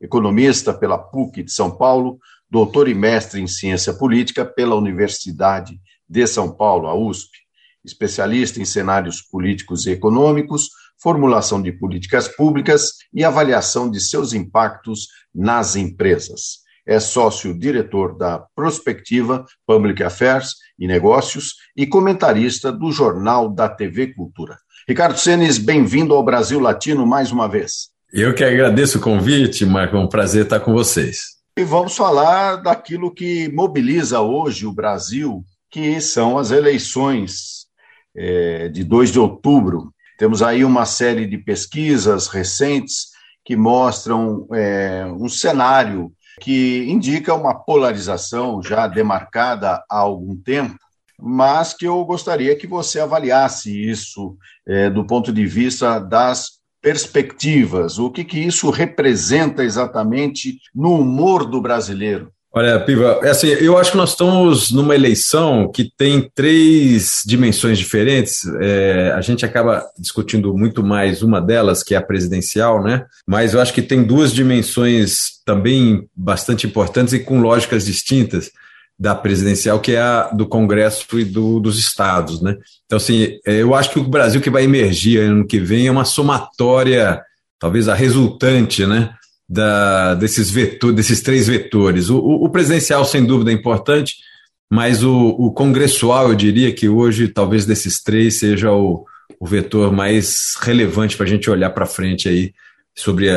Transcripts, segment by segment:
economista pela PUC de São Paulo, doutor e mestre em ciência política pela Universidade de São Paulo, a USP, especialista em cenários políticos e econômicos, formulação de políticas públicas e avaliação de seus impactos nas empresas. É sócio-diretor da Prospectiva Public Affairs e Negócios e comentarista do Jornal da TV Cultura. Ricardo Senes, bem-vindo ao Brasil Latino mais uma vez. Eu que agradeço o convite, Marco, é um prazer estar com vocês. E vamos falar daquilo que mobiliza hoje o Brasil, que são as eleições é, de 2 de outubro. Temos aí uma série de pesquisas recentes que mostram é, um cenário que indica uma polarização já demarcada há algum tempo, mas que eu gostaria que você avaliasse isso é, do ponto de vista das perspectivas. O que, que isso representa exatamente no humor do brasileiro? Olha, Piva, é assim, eu acho que nós estamos numa eleição que tem três dimensões diferentes. É, a gente acaba discutindo muito mais uma delas, que é a presidencial, né? Mas eu acho que tem duas dimensões também bastante importantes e com lógicas distintas da presidencial, que é a do Congresso e do, dos estados, né? Então, assim, é, eu acho que o Brasil que vai emergir ano que vem é uma somatória, talvez a resultante, né? Da, desses, vetor, desses três vetores. O, o, o, presidencial, sem dúvida, é importante, mas o, o congressual, eu diria que hoje, talvez desses três, seja o, o vetor mais relevante para a gente olhar para frente aí sobre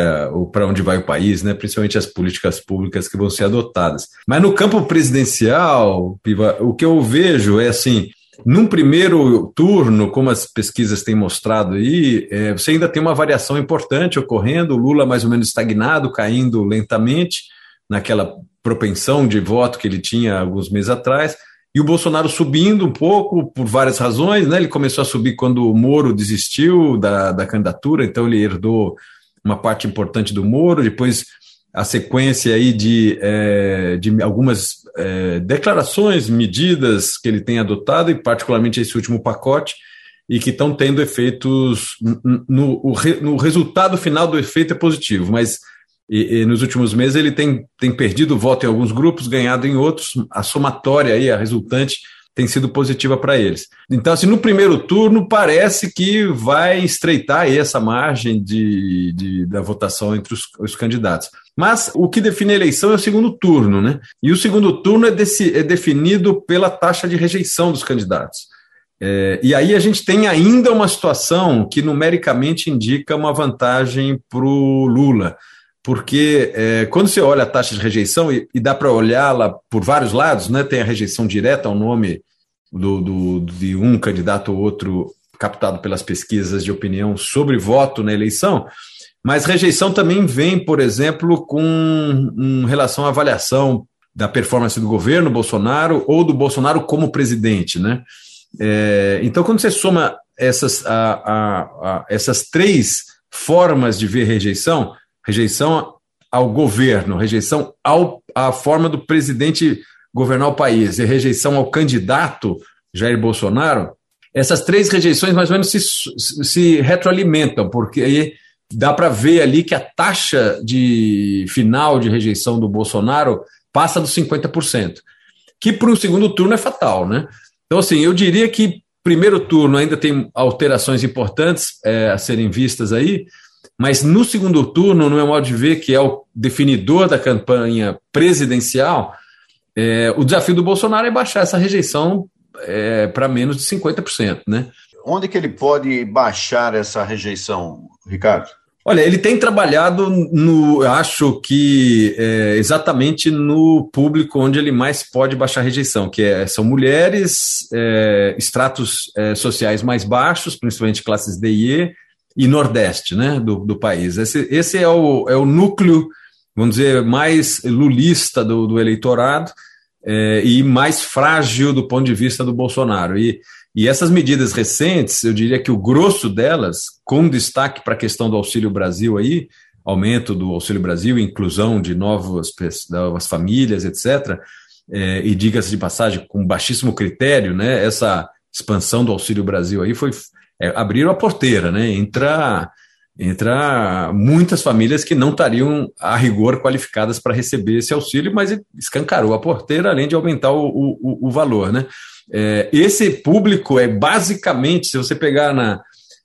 para onde vai o país, né? principalmente as políticas públicas que vão ser adotadas. Mas no campo presidencial, Piva, o que eu vejo é assim, num primeiro turno, como as pesquisas têm mostrado aí, é, você ainda tem uma variação importante ocorrendo, o Lula mais ou menos estagnado, caindo lentamente naquela propensão de voto que ele tinha alguns meses atrás, e o Bolsonaro subindo um pouco por várias razões, né? Ele começou a subir quando o Moro desistiu da, da candidatura, então ele herdou uma parte importante do Moro, depois a sequência aí de, é, de algumas é, declarações, medidas que ele tem adotado, e particularmente esse último pacote, e que estão tendo efeitos. No, no, no, resultado final do efeito é positivo, mas e, e nos últimos meses ele tem, tem perdido voto em alguns grupos, ganhado em outros, a somatória aí, a resultante, tem sido positiva para eles. Então, assim, no primeiro turno, parece que vai estreitar aí essa margem de, de da votação entre os, os, candidatos. Mas o que define a eleição é o segundo turno, né? E o segundo turno é, desse, é definido pela taxa de rejeição dos candidatos. É, e aí a gente tem ainda uma situação que numericamente indica uma vantagem para o Lula porque é, quando você olha a taxa de rejeição, e, e dá para olhá-la por vários lados, né? tem a rejeição direta ao nome do, do, de um candidato ou outro captado pelas pesquisas de opinião sobre voto na eleição, mas rejeição também vem, por exemplo, com um, relação à avaliação da performance do governo Bolsonaro ou do Bolsonaro como presidente. Né? É, então, quando você soma essas, a, a, a, essas três formas de ver rejeição, rejeição ao governo, rejeição ao, à forma do presidente governar o país e rejeição ao candidato Jair Bolsonaro, essas três rejeições mais ou menos se, se retroalimentam, porque aí dá para ver ali que a taxa de final de rejeição do Bolsonaro passa dos 50%, que para o segundo turno é fatal, né? Então, assim, eu diria que primeiro turno ainda tem alterações importantes é, a serem vistas aí, mas no segundo turno, no meu modo de ver, que é o definidor da campanha presidencial, é, o desafio do Bolsonaro é baixar essa rejeição é, para menos de 50%. Né? Onde que ele pode baixar essa rejeição, Ricardo? Olha, ele tem trabalhado no, acho que é, exatamente no público onde ele mais pode baixar rejeição, que é, são mulheres, é, estratos é, sociais mais baixos, principalmente classes D e E, e Nordeste né, do, do país. Esse, esse é, o, é o núcleo, vamos dizer, mais lulista do, do eleitorado é, e mais frágil do ponto de vista do Bolsonaro. E, e essas medidas recentes, eu diria que o grosso delas, com destaque para a questão do Auxílio Brasil aí, aumento do Auxílio Brasil, inclusão de novas, novas famílias, etc., é, e diga-se de passagem, com baixíssimo critério, né, essa expansão do Auxílio Brasil aí foi é, abriram a porteira, né? Entra, entra muitas famílias que não estariam a rigor qualificadas para receber esse auxílio, mas escancarou a porteira, além de aumentar o, o, o valor, né? É, esse público é basicamente, se você pegar na,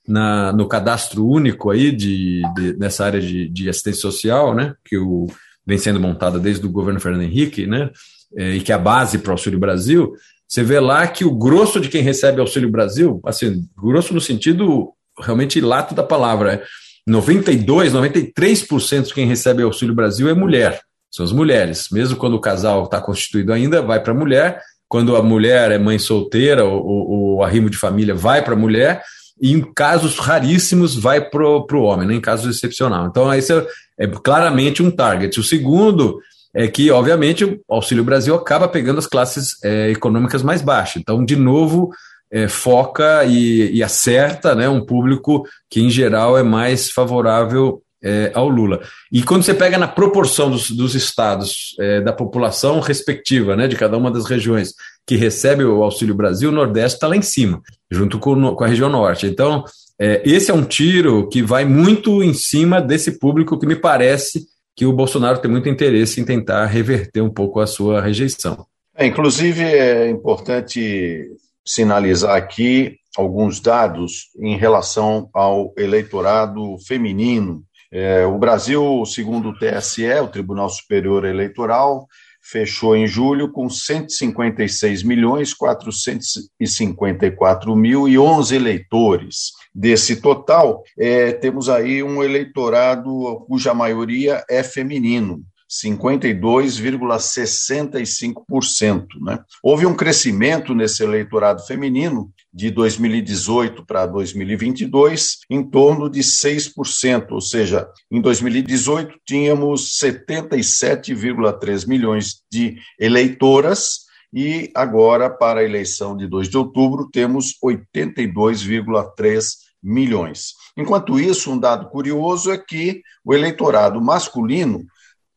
na, no cadastro único aí de, de nessa área de, de, assistência social, né, que o, vem sendo montada desde o governo Fernando Henrique, né, é, e que é a base para o Auxílio Brasil, você vê lá que o grosso de quem recebe Auxílio Brasil, assim, grosso no sentido realmente lato da palavra, 92, é 93% de quem recebe Auxílio Brasil é mulher, são as mulheres. Mesmo quando o casal está constituído ainda, vai para a mulher. Quando a mulher é mãe solteira ou, arrimo de família, vai para a mulher. E em casos raríssimos, vai para o homem, né, em casos excepcionais. Então, esse é, é claramente um target. O segundo é que, obviamente, o Auxílio Brasil acaba pegando as classes é, econômicas mais baixas. Então, de novo, é, foca e, e, acerta né, um público que, em geral, é mais favorável é, ao Lula. E quando você pega na proporção dos, dos estados, é, da população respectiva, né, de cada uma das regiões que recebe o Auxílio Brasil, o Nordeste está lá em cima, junto com, com a região Norte. Então, é, esse é um tiro que vai muito em cima desse público que me parece que o Bolsonaro tem muito interesse em tentar reverter um pouco a sua rejeição. É, inclusive, é importante sinalizar aqui alguns dados em relação ao eleitorado feminino. É, o Brasil, segundo o TSE, o Tribunal Superior Eleitoral, fechou em julho com 156 milhões 454 mil e 11 eleitores. Desse total, é, temos aí um eleitorado cuja maioria é feminino. 52,65%. Né? Houve um crescimento nesse eleitorado feminino de 2018 para 2022 em torno de 6%, ou seja, em 2018 tínhamos 77,3 milhões de eleitoras e agora para a eleição de 2 de outubro temos 82,3 milhões. Enquanto isso, um dado curioso é que o eleitorado masculino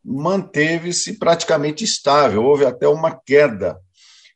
manteve-se praticamente estável, houve até uma queda.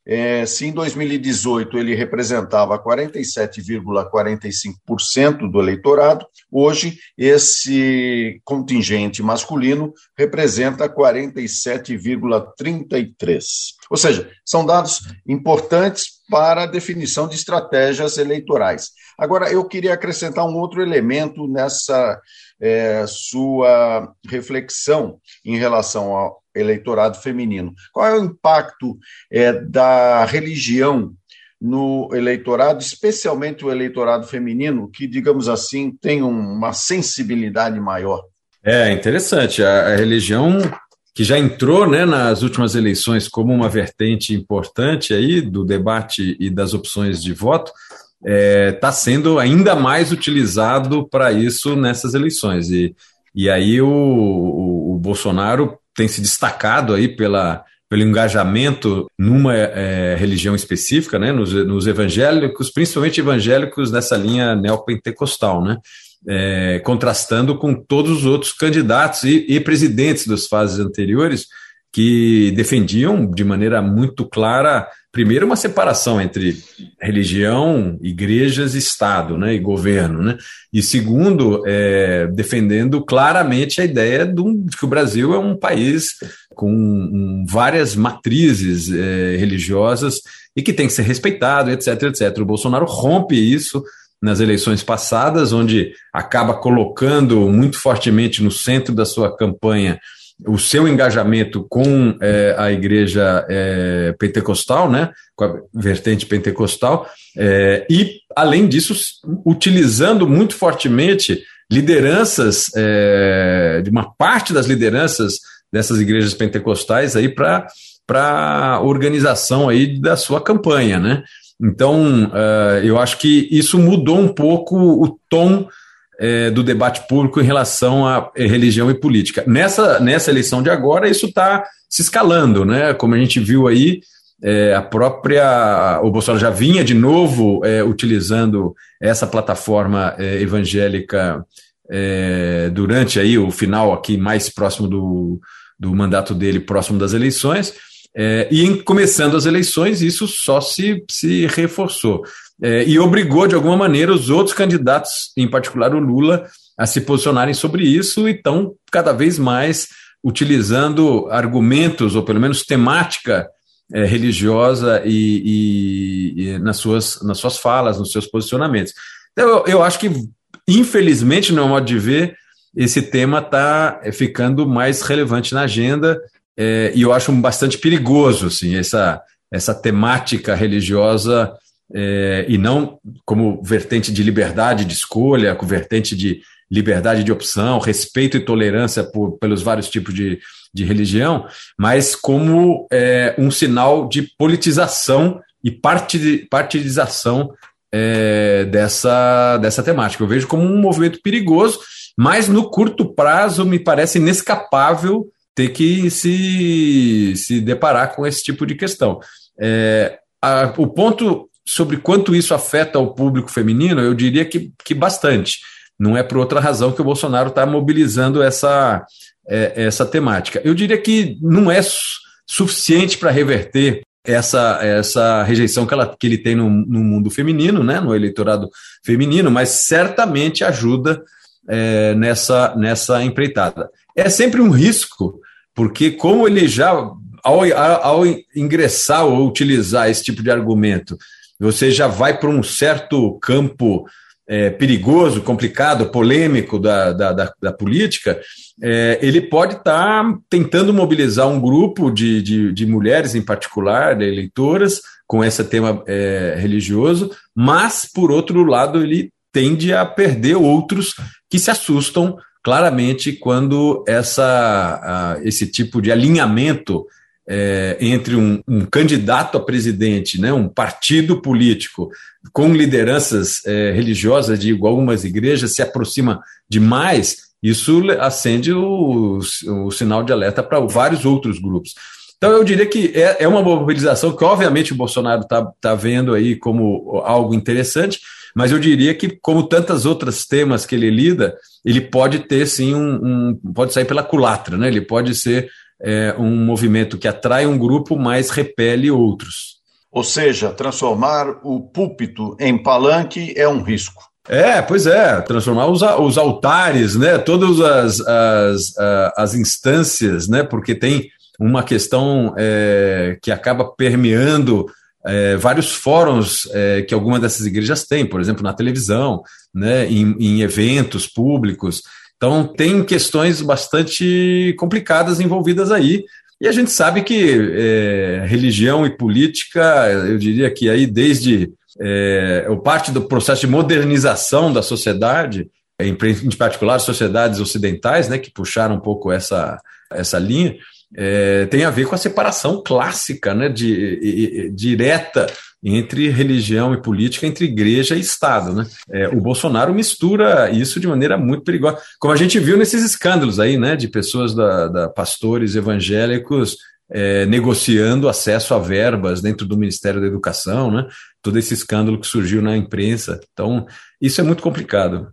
É, se em 2018 ele representava 47,45% do eleitorado, hoje esse contingente masculino representa 47,33%. Ou seja, são dados importantes para a definição de estratégias eleitorais. Agora, eu queria acrescentar um outro elemento nessa é, sua reflexão em relação ao eleitorado feminino. Qual é o impacto é, da religião no eleitorado, especialmente o eleitorado feminino, que, digamos assim, tem uma sensibilidade maior? É interessante. A, a religião que já entrou né, nas últimas eleições como uma vertente importante aí do debate e das opções de voto, está é, tá sendo ainda mais utilizado para isso nessas eleições. E, e aí o, o, o, Bolsonaro tem se destacado aí pela, pelo engajamento numa é, religião específica, né, nos, nos, evangélicos, principalmente evangélicos nessa linha neopentecostal, né, é, contrastando com todos os outros candidatos e, e presidentes das fases anteriores que defendiam de maneira muito clara primeiro, uma separação entre religião, igrejas, Estado né, e governo. Né? E segundo, é, defendendo claramente a ideia de, um, de, que o Brasil é um país com um, várias matrizes é, religiosas e que tem que ser respeitado, etc, etc. O Bolsonaro rompe isso nas eleições passadas, onde acaba colocando muito fortemente no centro da sua campanha o seu engajamento com é, a igreja é, pentecostal, né, com a vertente pentecostal, é, e, além disso, utilizando muito fortemente lideranças, é, de uma parte das lideranças dessas igrejas pentecostais aí para a organização aí da sua campanha, né? Então, uh, eu acho que isso mudou um pouco o tom é, do debate público em relação a é, religião e política. Nessa, nessa eleição de agora, isso está se escalando, né? Como a gente viu aí, é, a própria. O Bolsonaro já vinha de novo é, utilizando essa plataforma é, evangélica durante aí o final aqui mais próximo do, do mandato dele, próximo das eleições. É, e em, começando as eleições, isso só se, se reforçou. É, e obrigou, de alguma maneira, os outros candidatos, em particular o Lula, a se posicionarem sobre isso e estão cada vez mais utilizando argumentos, ou pelo menos temática é, religiosa e, e, e, nas, suas, nas suas falas, nos seus posicionamentos. Então, eu, eu acho que, infelizmente, no meu modo de ver, esse tema está ficando mais relevante na agenda é, e eu acho bastante perigoso assim, essa, essa temática religiosa é, e não como vertente de liberdade de escolha, com vertente de liberdade de opção, respeito e tolerância por, pelos vários tipos de, de religião, mas como é, um sinal de politização e partidização é, dessa, dessa temática. Eu vejo como um movimento perigoso, mas no curto prazo me parece inescapável ter que se, se deparar com esse tipo de questão. É, a, o ponto sobre quanto isso afeta o público feminino, eu diria que, que bastante. Não é por outra razão que o Bolsonaro está mobilizando essa, é, essa temática. Eu diria que não é suficiente para reverter essa, essa rejeição que, ela, que ele tem no, no mundo feminino, né, no eleitorado feminino, mas certamente ajuda é, nessa, nessa empreitada. É sempre um risco, porque como ele já, ao, ao ingressar ou utilizar esse tipo de argumento, você já vai para um certo campo é, perigoso, complicado, polêmico da, da, da, da política, é, ele pode estar tá tentando mobilizar um grupo de, de, de, mulheres, em particular, de eleitoras, com esse tema é, religioso, mas, por outro lado, ele tende a perder outros que se assustam claramente quando essa, esse tipo de alinhamento é, entre um, um, candidato a presidente, né, um partido político com lideranças é, religiosas de algumas igrejas se aproxima demais, isso acende o, o sinal de alerta para vários outros grupos. Então, eu diria que é, é uma mobilização que, obviamente, o Bolsonaro está tá vendo aí como algo interessante, mas eu diria que, como tantas outras temas que ele lida, ele pode ter sim um, um pode sair pela culatra, né? Ele pode ser é, um movimento que atrai um grupo, mas repele outros. Ou seja, transformar o púlpito em palanque é um risco. É, pois é, transformar os, os altares, né, todas as, as, as instâncias, né, porque tem uma questão é, que acaba permeando é, vários fóruns é, que algumas dessas igrejas têm, por exemplo, na televisão, né, em, em eventos públicos. Então, tem questões bastante complicadas envolvidas aí. E a gente sabe que é, religião e política, eu diria que aí desde é, o parte do processo de modernização da sociedade, em particular sociedades ocidentais, né, que puxaram um pouco essa, essa linha, é, tem a ver com a separação clássica, né, de, de, direta entre religião e política, entre igreja e Estado. Né? É, o Bolsonaro mistura isso de maneira muito perigosa, como a gente viu nesses escândalos aí, né, de pessoas da, da pastores evangélicos é, negociando acesso a verbas dentro do Ministério da Educação, né? todo esse escândalo que surgiu na imprensa. Então, isso é muito complicado.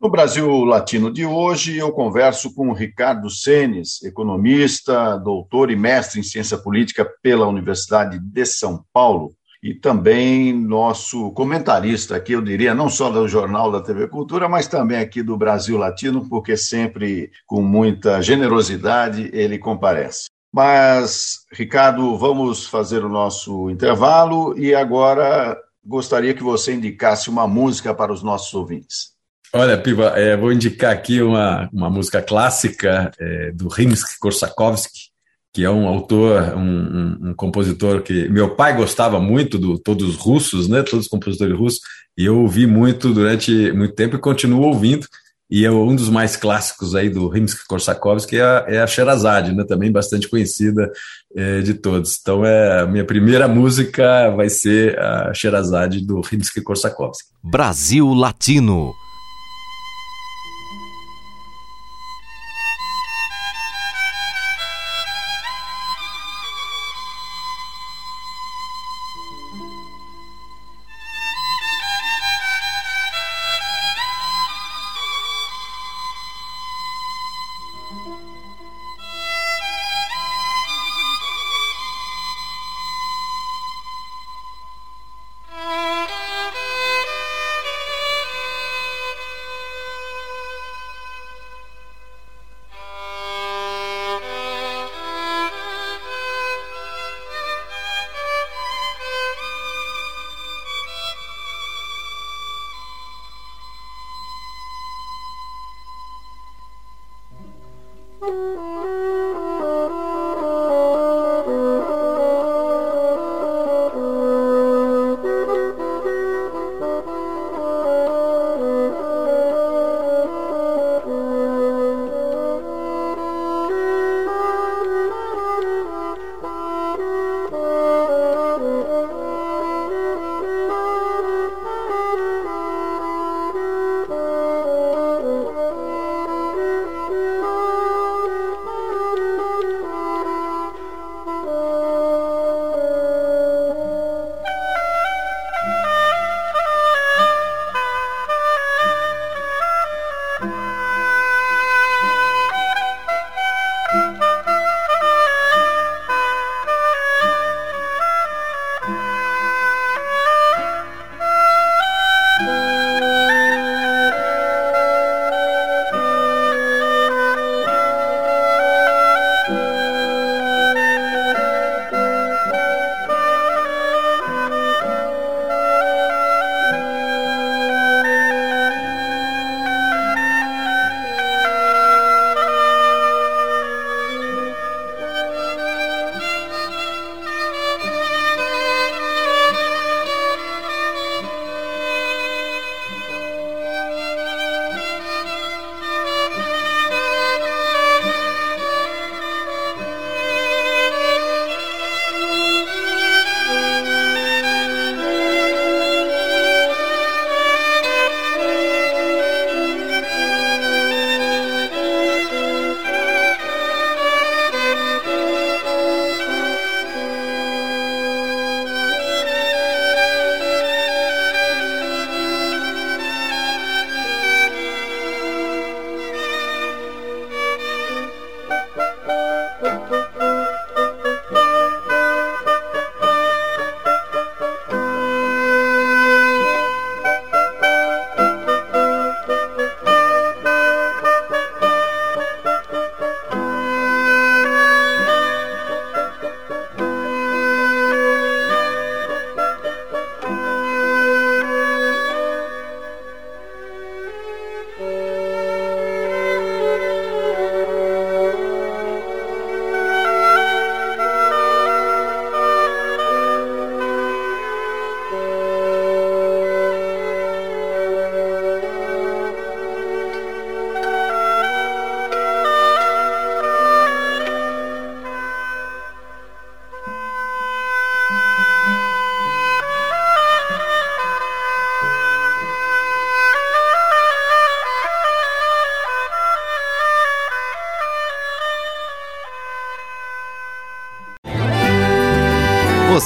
No Brasil Latino de hoje, eu converso com Ricardo Senes, economista, doutor e mestre em ciência política pela Universidade de São Paulo e também nosso comentarista aqui, eu diria, não só do Jornal da TV Cultura, mas também aqui do Brasil Latino, porque sempre com muita generosidade ele comparece. Mas, Ricardo, vamos fazer o nosso intervalo e agora gostaria que você indicasse uma música para os nossos ouvintes. Olha, Piva, é, vou indicar aqui uma, uma música clássica é, do Rimsky-Korsakovsky, que é um autor, um, um, um, compositor que meu pai gostava muito do todos os russos, né? Todos os compositores russos, e eu ouvi muito durante muito tempo e continuo ouvindo. E é um dos mais clássicos aí do Rimsky-Korsakovsky é a, é a Sherazade, né? Também bastante conhecida é, de todos. Então é a minha primeira música vai ser a Sherazade do Rimsky-Korsakovsky. Brasil Latino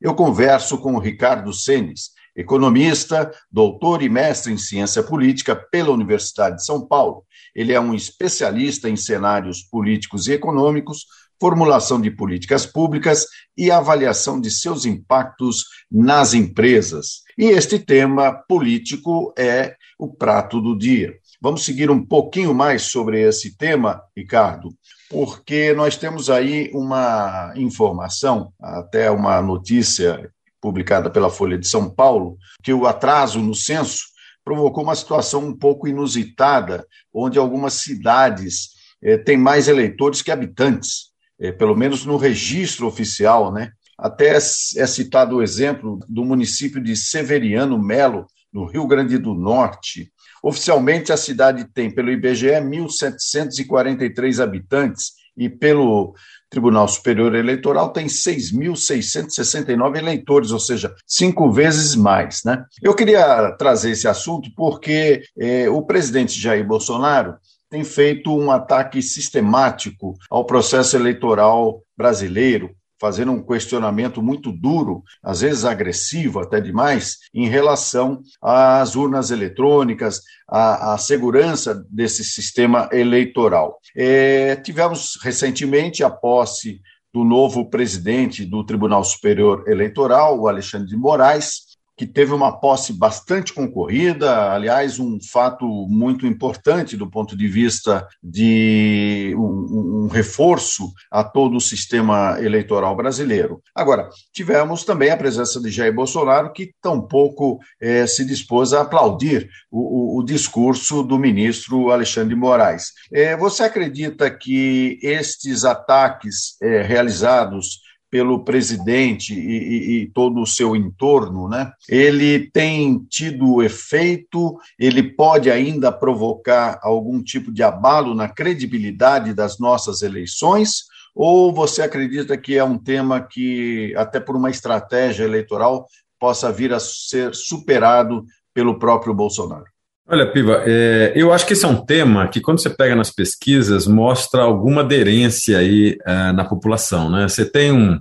eu converso com o Ricardo Senes, economista, doutor e mestre em ciência política pela Universidade de São Paulo. Ele é um especialista em cenários políticos e econômicos, formulação de políticas públicas e avaliação de seus impactos nas empresas. E este tema político é o prato do dia. Vamos seguir um pouquinho mais sobre esse tema, Ricardo, porque nós temos aí uma informação, até uma notícia publicada pela Folha de São Paulo, que o atraso no censo provocou uma situação um pouco inusitada, onde algumas cidades eh, têm mais eleitores que habitantes, eh, pelo menos no registro oficial, né? Até é citado o exemplo do município de Severiano Melo, no Rio Grande do Norte, Oficialmente, a cidade tem, pelo IBGE, 1.743 habitantes e pelo Tribunal Superior Eleitoral tem 6.669 eleitores, ou seja, cinco vezes mais. Né? Eu queria trazer esse assunto porque eh, o presidente Jair Bolsonaro tem feito um ataque sistemático ao processo eleitoral brasileiro, fazendo um questionamento muito duro, às vezes agressivo até demais, em relação às urnas eletrônicas, à, à segurança desse sistema eleitoral. É, tivemos recentemente a posse do novo presidente do Tribunal Superior Eleitoral, o Alexandre de Moraes, que teve uma posse bastante concorrida, aliás, um fato muito importante do ponto de vista de um, um reforço a todo o sistema eleitoral brasileiro. Agora, tivemos também a presença de Jair Bolsonaro, que tampouco eh, se dispôs a aplaudir o, o, o, discurso do ministro Alexandre de Moraes. Eh, você acredita que estes ataques eh, realizados pelo presidente e, e, e, todo o seu entorno, né? Ele tem tido efeito, ele pode ainda provocar algum tipo de abalo na credibilidade das nossas eleições, ou você acredita que é um tema que, até por uma estratégia eleitoral, possa vir a ser superado pelo próprio Bolsonaro? Olha, Piva, é, eu acho que esse é um tema que, quando você pega nas pesquisas, mostra alguma aderência aí é, na população. Né? Você tem um,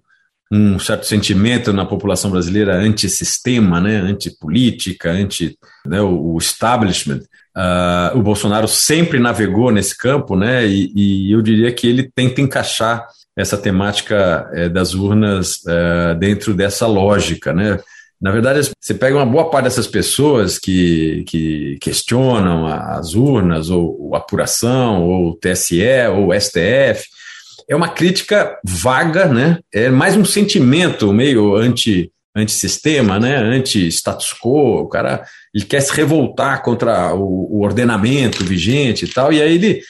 um certo sentimento na população brasileira anti-sistema, né? anti-política, anti né, o, o establishment. Uh, o Bolsonaro sempre navegou nesse campo, né? E, e, eu diria que ele tenta encaixar essa temática é, das urnas é, dentro dessa lógica, né? Na verdade, você pega uma boa parte dessas pessoas que, que questionam as urnas, ou, a apuração, ou TSE, ou STF. É uma crítica vaga, né? É mais um sentimento meio anti antissistema, né? anti-status quo, o cara ele quer se revoltar contra o, o ordenamento vigente e tal, e aí ele,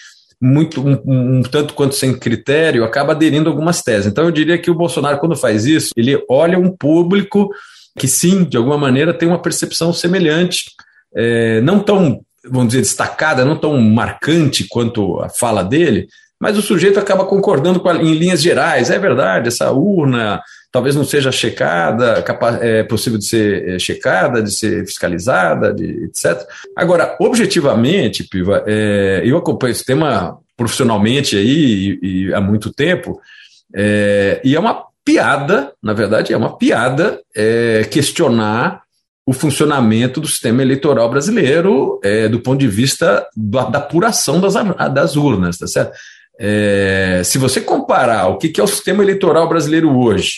muito um, um, tanto quanto sem critério, acaba aderindo a algumas teses. Então eu diria que o Bolsonaro, quando faz isso, ele olha um público que sim, de alguma maneira, tem uma percepção semelhante, é, não tão, vamos dizer, destacada, não tão marcante quanto a fala dele, mas o sujeito acaba concordando a, em linhas gerais. É verdade, essa urna talvez não seja checada, capaz, é possível de ser é, checada, de ser fiscalizada, de, etc. Agora, objetivamente, Piva, é, eu acompanho esse tema profissionalmente aí e, e há muito tempo, é, e é uma piada, na verdade, é uma piada é, questionar o funcionamento do sistema eleitoral brasileiro é, do ponto de vista da, da apuração das, das urnas, tá certo? É, se você comparar o que é o sistema eleitoral brasileiro hoje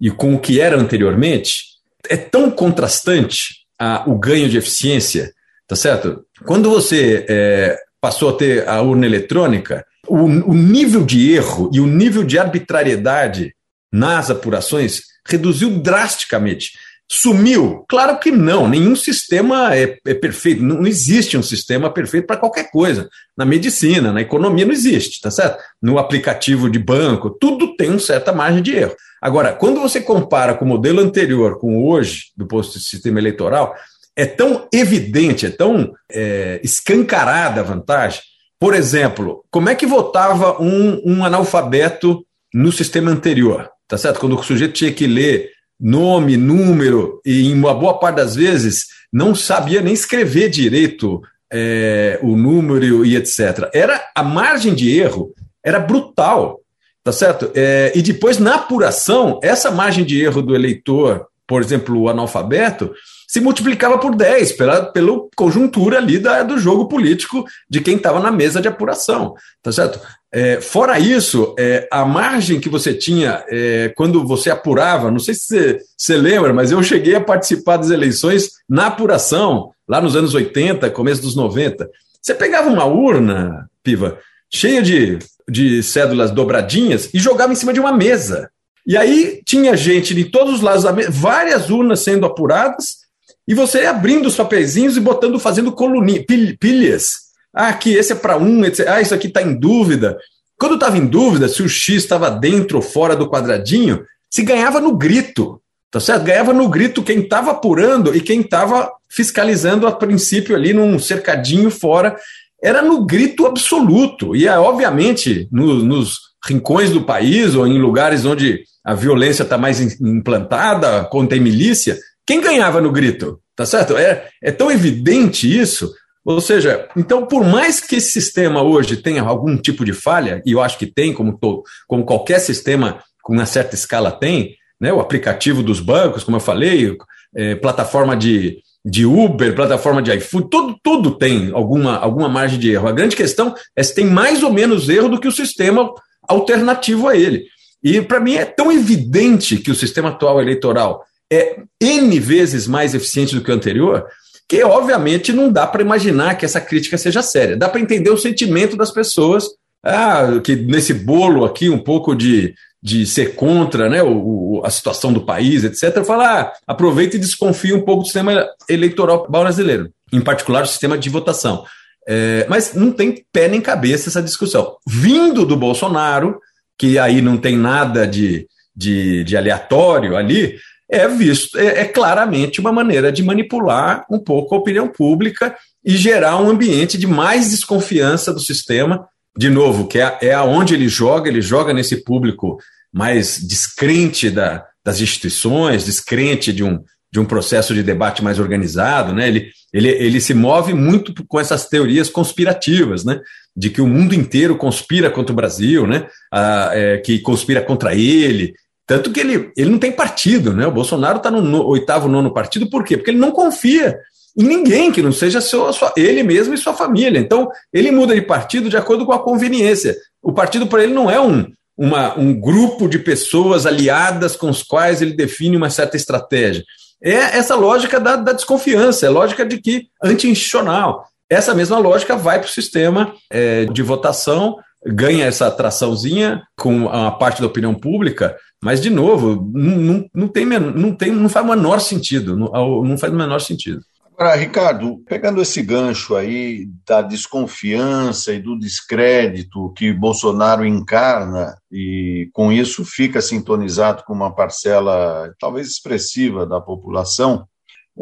e com o que era anteriormente, é tão contrastante a, o ganho de eficiência, tá certo? Quando você é, passou a ter a urna eletrônica, o, o nível de erro e o nível de arbitrariedade nas apurações reduziu drasticamente. Sumiu? Claro que não. Nenhum sistema é, é perfeito. Não existe um sistema perfeito para qualquer coisa. Na medicina, na economia, não existe, tá certo? No aplicativo de banco, tudo tem uma certa margem de erro. Agora, quando você compara com o modelo anterior com hoje, do posto de sistema eleitoral, é tão evidente, é tão é, escancarada a vantagem. Por exemplo, como é que votava um, um analfabeto no sistema anterior? Tá certo? Quando o sujeito tinha que ler nome, número, e em uma boa parte das vezes não sabia nem escrever direito é, o número e etc. Era a margem de erro era brutal, tá certo? É, e depois na apuração essa margem de erro do eleitor, por exemplo, o analfabeto, se multiplicava por 10 pela, pela conjuntura ali da, do jogo político de quem estava na mesa de apuração, tá certo? É, fora isso, é, a margem que você tinha é, quando você apurava, não sei se você, você, lembra, mas eu cheguei a participar das eleições na apuração, lá nos anos 80, começo dos 90. Você pegava uma urna, Piva, cheia de, de cédulas dobradinhas e jogava em cima de uma mesa. E aí tinha gente de todos os lados da mesa, várias urnas sendo apuradas, e você abrindo os papeizinhos e botando, fazendo coluninhas, pilhas ah, que esse é para um, etc. ah, isso aqui está em dúvida. Quando estava em dúvida se o X estava dentro ou fora do quadradinho, se ganhava no grito, tá certo? Ganhava no grito quem estava apurando e quem estava fiscalizando a princípio ali num cercadinho fora. Era no grito absoluto. E, é, obviamente, no, nos rincões do país ou em lugares onde a violência está mais implantada, tem milícia, quem ganhava no grito? Tá certo? É, é tão evidente isso. Ou seja, então, por mais que esse sistema hoje tenha algum tipo de falha, e eu acho que tem, como, todo, como qualquer sistema com uma certa escala tem, né, o aplicativo dos bancos, como eu falei, é, plataforma de, de Uber, plataforma de iFood, tudo, tudo tem alguma, alguma margem de erro. A grande questão é se tem mais ou menos erro do que o sistema alternativo a ele. E para mim é tão evidente que o sistema atual eleitoral é N vezes mais eficiente do que o anterior, que obviamente não dá para imaginar que essa crítica seja séria. Dá para entender o sentimento das pessoas, ah, que nesse bolo aqui, um pouco de, de ser contra né, o, a situação do país, etc., falar, ah, aproveita e desconfia um pouco do sistema eleitoral brasileiro, em particular o sistema de votação. É, mas não tem pé nem cabeça essa discussão. Vindo do Bolsonaro, que aí não tem nada de, de, de aleatório ali, é visto, é, é, claramente uma maneira de manipular um pouco a opinião pública e gerar um ambiente de mais desconfiança do sistema. De novo, que é, é aonde ele joga, ele joga nesse público mais descrente da, das instituições, descrente de um, de um processo de debate mais organizado, né? Ele, ele, ele se move muito com essas teorias conspirativas, né? De que o mundo inteiro conspira contra o Brasil, né? Ah, é, que conspira contra ele, tanto que ele, ele não tem partido, né? O Bolsonaro está no, no, oitavo, nono partido, por quê? Porque ele não confia em ninguém que não seja seu, sua, ele mesmo e sua família. Então, ele muda de partido de acordo com a conveniência. O partido para ele não é um, uma, um grupo de pessoas aliadas com os quais ele define uma certa estratégia. É essa lógica da, da desconfiança, é lógica de que anti-institucional. Essa mesma lógica vai para o sistema é, de votação, ganha essa atraçãozinha com a parte da opinião pública, mas, de novo, não, não, tem, não, tem, não faz o menor sentido. Não, não faz o menor sentido. Agora, Ricardo, pegando esse gancho aí da desconfiança e do descrédito que Bolsonaro encarna, e com isso fica sintonizado com uma parcela talvez expressiva da população,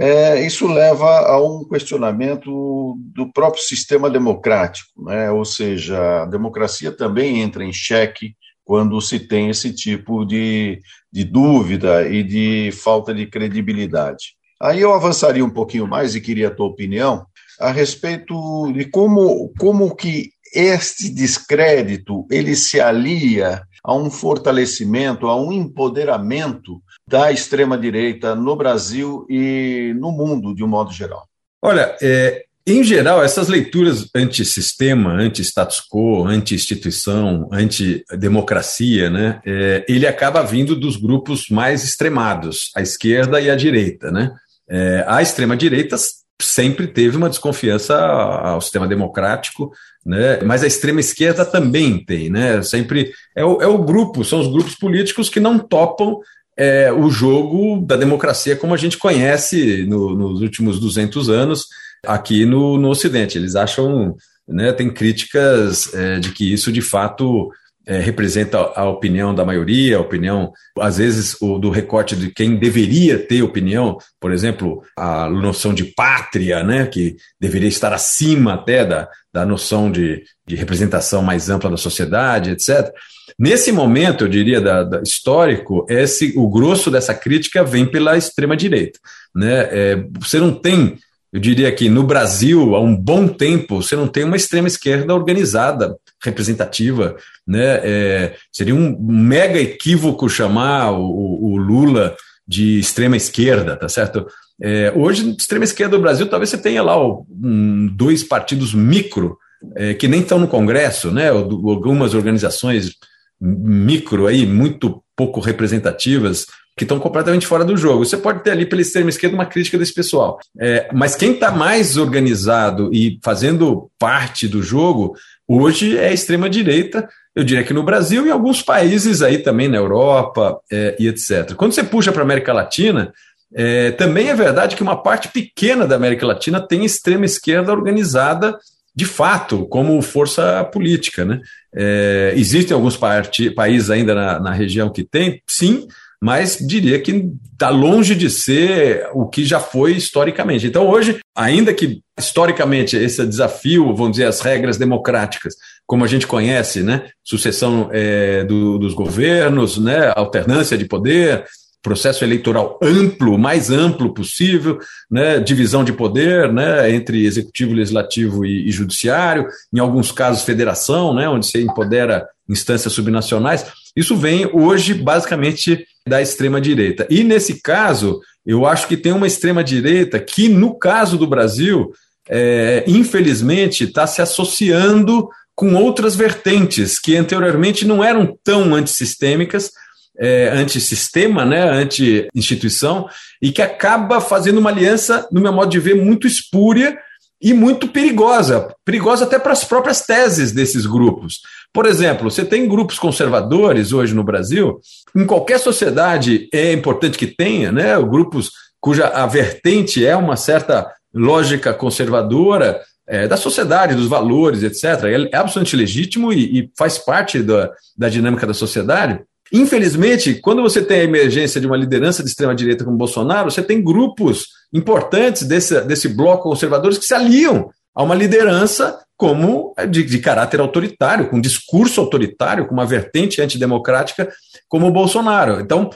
é, isso leva a um questionamento do próprio sistema democrático, né? ou seja, a democracia também entra em xeque quando se tem esse tipo de, de dúvida e de falta de credibilidade. Aí eu avançaria um pouquinho mais e queria a tua opinião a respeito de como, como que este descrédito ele se alia a um fortalecimento, a um empoderamento da extrema direita no Brasil e no mundo de um modo geral. Olha, é, em geral, essas leituras anti-sistema, anti-status quo, anti-instituição, anti-democracia, né, é, ele acaba vindo dos grupos mais extremados, a esquerda e a direita. Né? É, a extrema-direita sempre teve uma desconfiança ao sistema democrático, né? mas a extrema-esquerda também tem. Né? Sempre é o, é o grupo, são os grupos políticos que não topam é, o jogo da democracia como a gente conhece no, nos últimos 200 anos, aqui no, no Ocidente. Eles acham, né, tem críticas é, de que isso de fato é, representa a opinião da maioria, a opinião, às vezes, o, do recorte de quem deveria ter opinião, por exemplo, a noção de pátria, né, que deveria estar acima até da, da noção de, de representação mais ampla da sociedade, etc. Nesse momento, eu diria, da, da histórico, esse, o grosso dessa crítica vem pela extrema-direita. Né? É, você não tem eu diria que no Brasil, há um bom tempo, você não tem uma extrema esquerda organizada, representativa. Né? É, seria um mega equívoco chamar o, o Lula de extrema esquerda, tá certo? É, hoje, extrema esquerda do Brasil, talvez você tenha lá um, dois partidos micro, é, que nem estão no Congresso, né? algumas organizações micro aí, muito pouco representativas, que estão completamente fora do jogo. Você pode ter ali pela extrema esquerda uma crítica desse pessoal. É, mas quem está mais organizado e fazendo parte do jogo hoje é a extrema direita. Eu diria que no Brasil e alguns países aí também na Europa é, e etc. Quando você puxa para a América Latina, é, também é verdade que uma parte pequena da América Latina tem extrema esquerda organizada de fato como força política. Né? É, existem alguns países ainda na, na região que tem, sim, mas diria que está longe de ser o que já foi historicamente. Então, hoje, ainda que historicamente esse desafio, vamos dizer, as regras democráticas, como a gente conhece, né? Sucessão é, do, dos governos, né? alternância de poder, processo eleitoral amplo, o mais amplo possível, né? divisão de poder né? entre executivo, legislativo e, e judiciário, em alguns casos federação, né? onde se empodera instâncias subnacionais. Isso vem hoje basicamente da extrema direita. E nesse caso, eu acho que tem uma extrema direita que, no caso do Brasil, é, infelizmente, está se associando com outras vertentes que anteriormente não eram tão antissistêmicas, é, antissistema, né, anti-instituição, e que acaba fazendo uma aliança, no meu modo de ver, muito espúria e muito perigosa perigosa até para as próprias teses desses grupos. Por exemplo, você tem grupos conservadores hoje no Brasil, em qualquer sociedade é importante que tenha, né, grupos cuja a vertente é uma certa lógica conservadora é, da sociedade, dos valores, etc. É absolutamente legítimo e, e faz parte da, da dinâmica da sociedade. Infelizmente, quando você tem a emergência de uma liderança de extrema-direita como Bolsonaro, você tem grupos importantes desse, desse bloco conservadores que se aliam a uma liderança como de, de, caráter autoritário, com discurso autoritário, com uma vertente antidemocrática como o Bolsonaro. Então,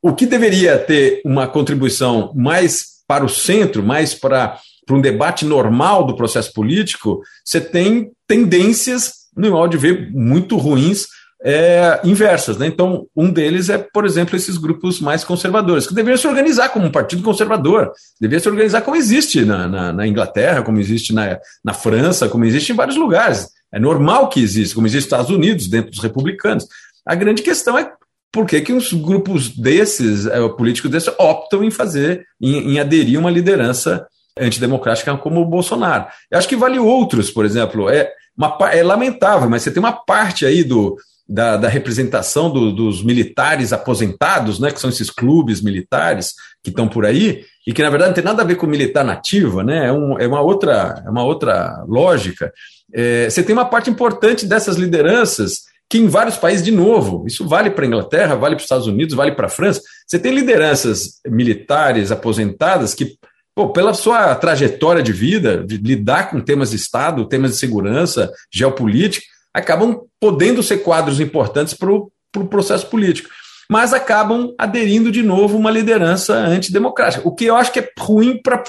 o que deveria ter uma contribuição mais para o centro, mais para, para um debate normal do processo político, você tem tendências, no modo de ver, muito ruins é, inversas. Né? Então, um deles é, por exemplo, esses grupos mais conservadores, que deveriam se organizar como um partido conservador, deveria se organizar como existe na, na, na, Inglaterra, como existe na, na França, como existe em vários lugares. É normal que exista, como existe nos Estados Unidos, dentro dos republicanos. A grande questão é por que, que uns grupos desses, é, políticos desses, optam em fazer, em, em aderir uma liderança antidemocrática como o Bolsonaro. Eu acho que vale outros, por exemplo, é, uma, é lamentável, mas você tem uma parte aí do, da, da representação do, dos militares aposentados, né, que são esses clubes militares que estão por aí, e que na verdade não tem nada a ver com militar nativa, né, é, um, é uma, outra, é uma outra lógica. É, você tem uma parte importante dessas lideranças que em vários países, de novo, isso vale para a Inglaterra, vale para os Estados Unidos, vale para a França, você tem lideranças militares aposentadas que, pô, pela sua trajetória de vida, de lidar com temas de Estado, temas de segurança, geopolítica, acabam podendo ser quadros importantes para o pro processo político. Mas acabam aderindo de novo uma liderança antidemocrática, o que eu acho que é ruim para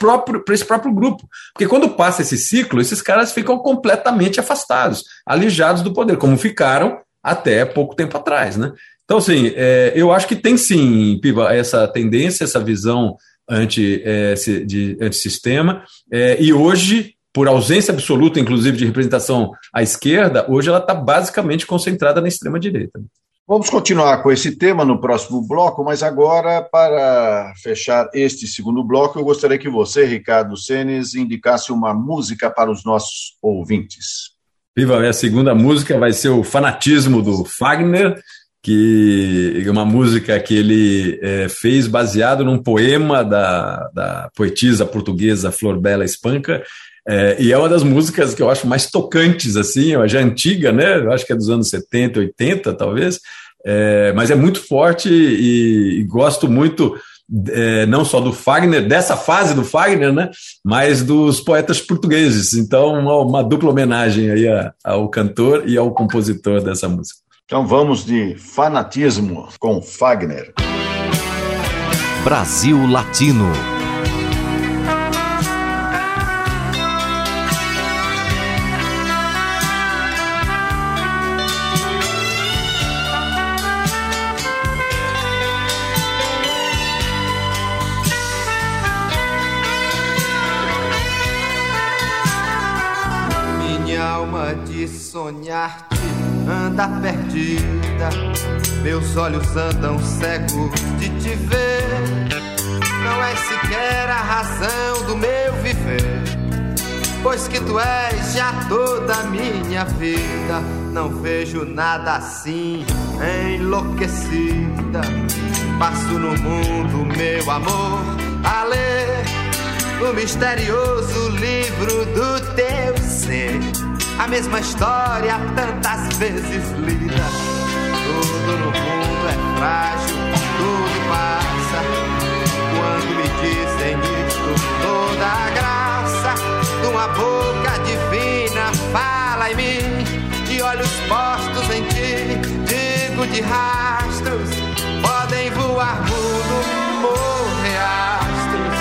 esse próprio grupo. Porque quando passa esse ciclo, esses caras ficam completamente afastados, alijados do poder, como ficaram até pouco tempo atrás, né? Então, assim, é, eu acho que tem sim, Piva, essa tendência, essa visão anti, é, de antissistema, é, e hoje, por ausência absoluta, inclusive, de representação à esquerda, hoje ela está basicamente concentrada na extrema-direita. Vamos continuar com esse tema no próximo bloco, mas agora, para fechar este segundo bloco, eu gostaria que você, Ricardo Senes, indicasse uma música para os nossos ouvintes. Viva, a minha segunda música vai ser o Fanatismo do Fagner, que é uma música que ele é, fez baseado num poema da, da poetisa portuguesa Flor Bela Espanca, é, e é uma das músicas que eu acho mais tocantes, assim, já antiga, né? Eu acho que é dos anos 70, 80, talvez, é, mas é muito forte e, e gosto muito é, não só do Fagner, dessa fase do Fagner, né, mas dos poetas portugueses. Então, uma, uma dupla homenagem aí a, ao cantor e ao compositor dessa música. Então vamos de fanatismo com Fagner. Brasil Latino. Sonhar-te anda perdida, meus olhos andam cegos de te ver. Não é sequer a razão do meu viver, pois que tu és já toda a minha vida. Não vejo nada assim, enlouquecida. Passo no mundo, meu amor, a ler o misterioso livro do teu ser a mesma história tantas vezes lida. Tudo no mundo é frágil, tudo passa. Quando me dizem isto, toda a graça de uma boca divina fala em mim, de olhos postos em ti, digo de rastros, podem voar mundo, morrer astros,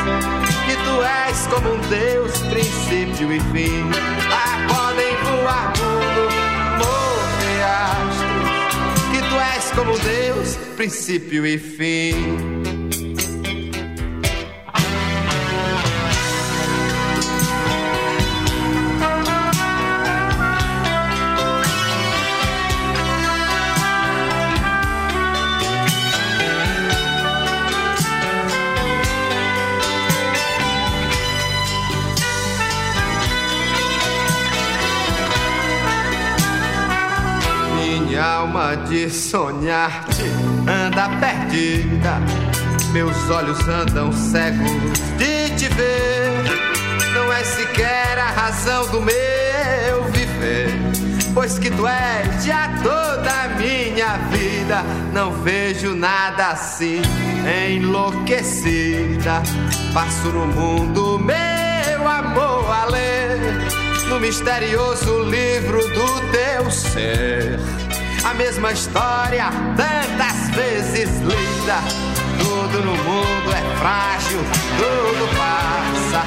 que tu és como um Deus, princípio e fim. Ah, podem voar mundo, morrer astros, que tu és como Deus, princípio e fim. De sonhar-te anda perdida. Meus olhos andam cegos de te ver. Não é sequer a razão do meu viver. Pois que tu és já toda a minha vida. Não vejo nada assim, enlouquecida. Passo no mundo, meu amor, a ler. No misterioso livro do teu ser a mesma história, tantas vezes lida. Tudo no mundo é frágil, tudo passa.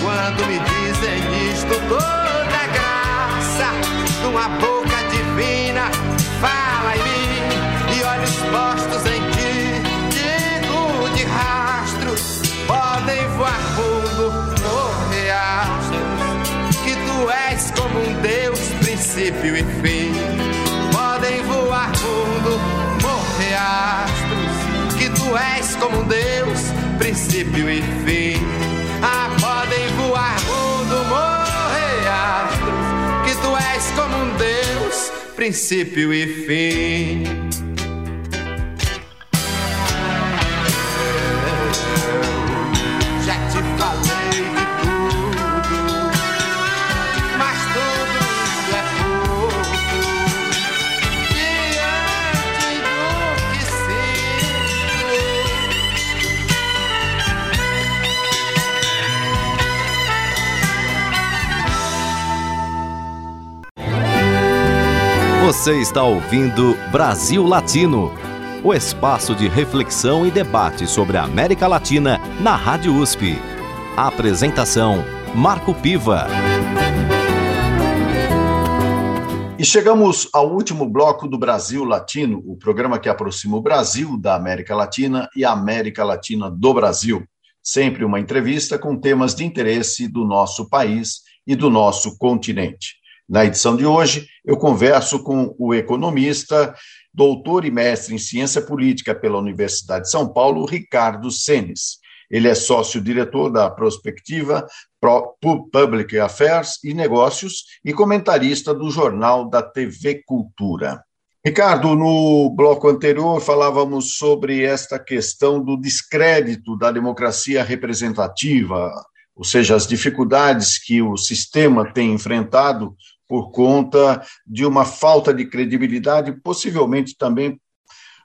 Quando me dizem isto, toda graça de uma boca divina fala em mim e olhos postos em ti. Digo de rastros, podem voar fundo, morrer astros. Que tu és como um Deus, princípio e fim fundo, morrer astros, que tu és como um Deus, princípio e fim. Ah, podem voar fundo, morrer astros, que tu és como um Deus, princípio e fim. Você está ouvindo Brasil Latino, o espaço de reflexão e debate sobre a América Latina na Rádio USP. A apresentação: Marco Piva. E chegamos ao último bloco do Brasil Latino, o programa que aproxima o Brasil da América Latina e a América Latina do Brasil. Sempre uma entrevista com temas de interesse do nosso país e do nosso continente. Na edição de hoje, eu converso com o economista, doutor e mestre em ciência política pela Universidade de São Paulo, Ricardo Senes. Ele é sócio-diretor da Prospectiva Public Affairs e Negócios e comentarista do jornal da TV Cultura. Ricardo, no bloco anterior falávamos sobre esta questão do descrédito da democracia representativa, ou seja, as dificuldades que o sistema tem enfrentado por conta de uma falta de credibilidade, possivelmente também,